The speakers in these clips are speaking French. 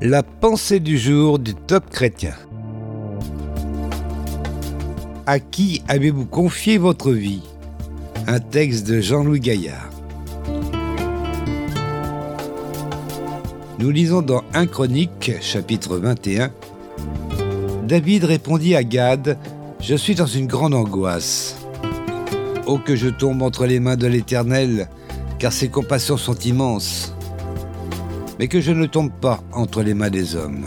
La pensée du jour du top chrétien. À qui avez-vous confié votre vie? Un texte de Jean-Louis Gaillard. Nous lisons dans 1 Chronique, chapitre 21. David répondit à Gad Je suis dans une grande angoisse. Oh, que je tombe entre les mains de l'Éternel, car ses compassions sont immenses mais que je ne tombe pas entre les mains des hommes.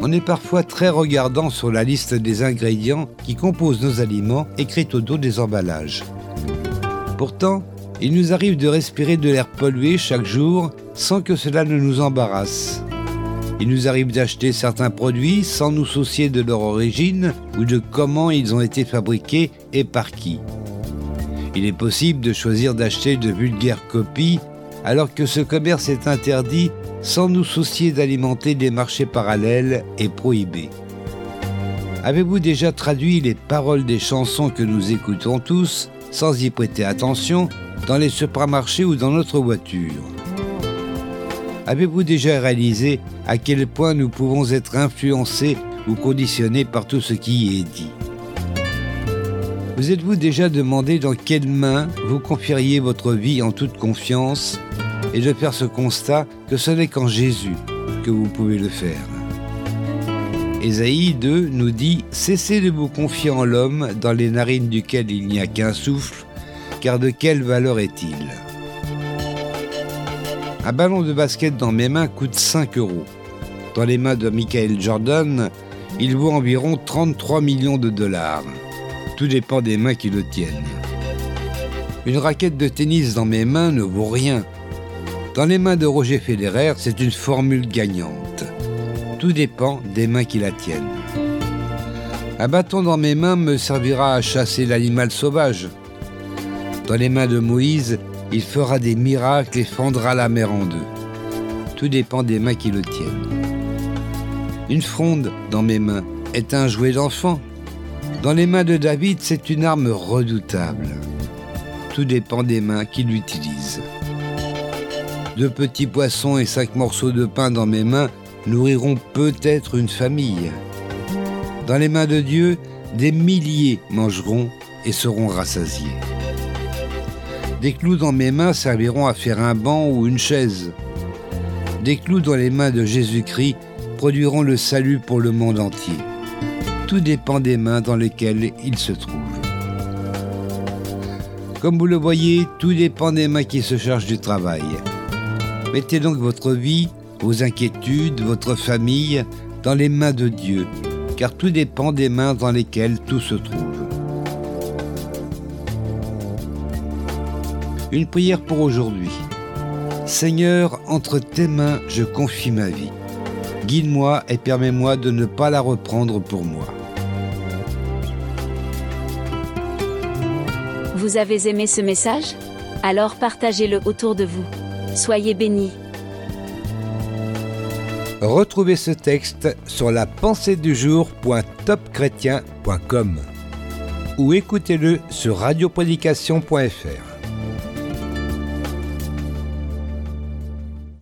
On est parfois très regardant sur la liste des ingrédients qui composent nos aliments écrite au dos des emballages. Pourtant, il nous arrive de respirer de l'air pollué chaque jour sans que cela ne nous embarrasse. Il nous arrive d'acheter certains produits sans nous soucier de leur origine ou de comment ils ont été fabriqués et par qui. Il est possible de choisir d'acheter de vulgaires copies alors que ce commerce est interdit sans nous soucier d'alimenter des marchés parallèles et prohibés. Avez-vous déjà traduit les paroles des chansons que nous écoutons tous, sans y prêter attention, dans les supermarchés ou dans notre voiture? Avez-vous déjà réalisé à quel point nous pouvons être influencés ou conditionnés par tout ce qui y est dit? Vous êtes-vous déjà demandé dans quelles mains vous confieriez votre vie en toute confiance et de faire ce constat que ce n'est qu'en Jésus que vous pouvez le faire? Ésaïe 2 nous dit Cessez de vous confier en l'homme dans les narines duquel il n'y a qu'un souffle, car de quelle valeur est-il? Un ballon de basket dans mes mains coûte 5 euros. Dans les mains de Michael Jordan, il vaut environ 33 millions de dollars. Tout dépend des mains qui le tiennent. Une raquette de tennis dans mes mains ne vaut rien, dans les mains de Roger Federer, c'est une formule gagnante. Tout dépend des mains qui la tiennent. Un bâton dans mes mains me servira à chasser l'animal sauvage. Dans les mains de Moïse, il fera des miracles et fendra la mer en deux. Tout dépend des mains qui le tiennent. Une fronde dans mes mains est un jouet d'enfant. Dans les mains de David, c'est une arme redoutable. Tout dépend des mains qui l'utilisent. Deux petits poissons et cinq morceaux de pain dans mes mains nourriront peut-être une famille. Dans les mains de Dieu, des milliers mangeront et seront rassasiés. Des clous dans mes mains serviront à faire un banc ou une chaise. Des clous dans les mains de Jésus-Christ produiront le salut pour le monde entier. Tout dépend des mains dans lesquelles il se trouve. Comme vous le voyez, tout dépend des mains qui se chargent du travail. Mettez donc votre vie, vos inquiétudes, votre famille dans les mains de Dieu, car tout dépend des mains dans lesquelles tout se trouve. Une prière pour aujourd'hui. Seigneur, entre tes mains, je confie ma vie. Guide-moi et permets-moi de ne pas la reprendre pour moi. Vous avez aimé ce message? Alors partagez-le autour de vous. Soyez bénis. Retrouvez ce texte sur la ou écoutez-le sur radioprédication.fr.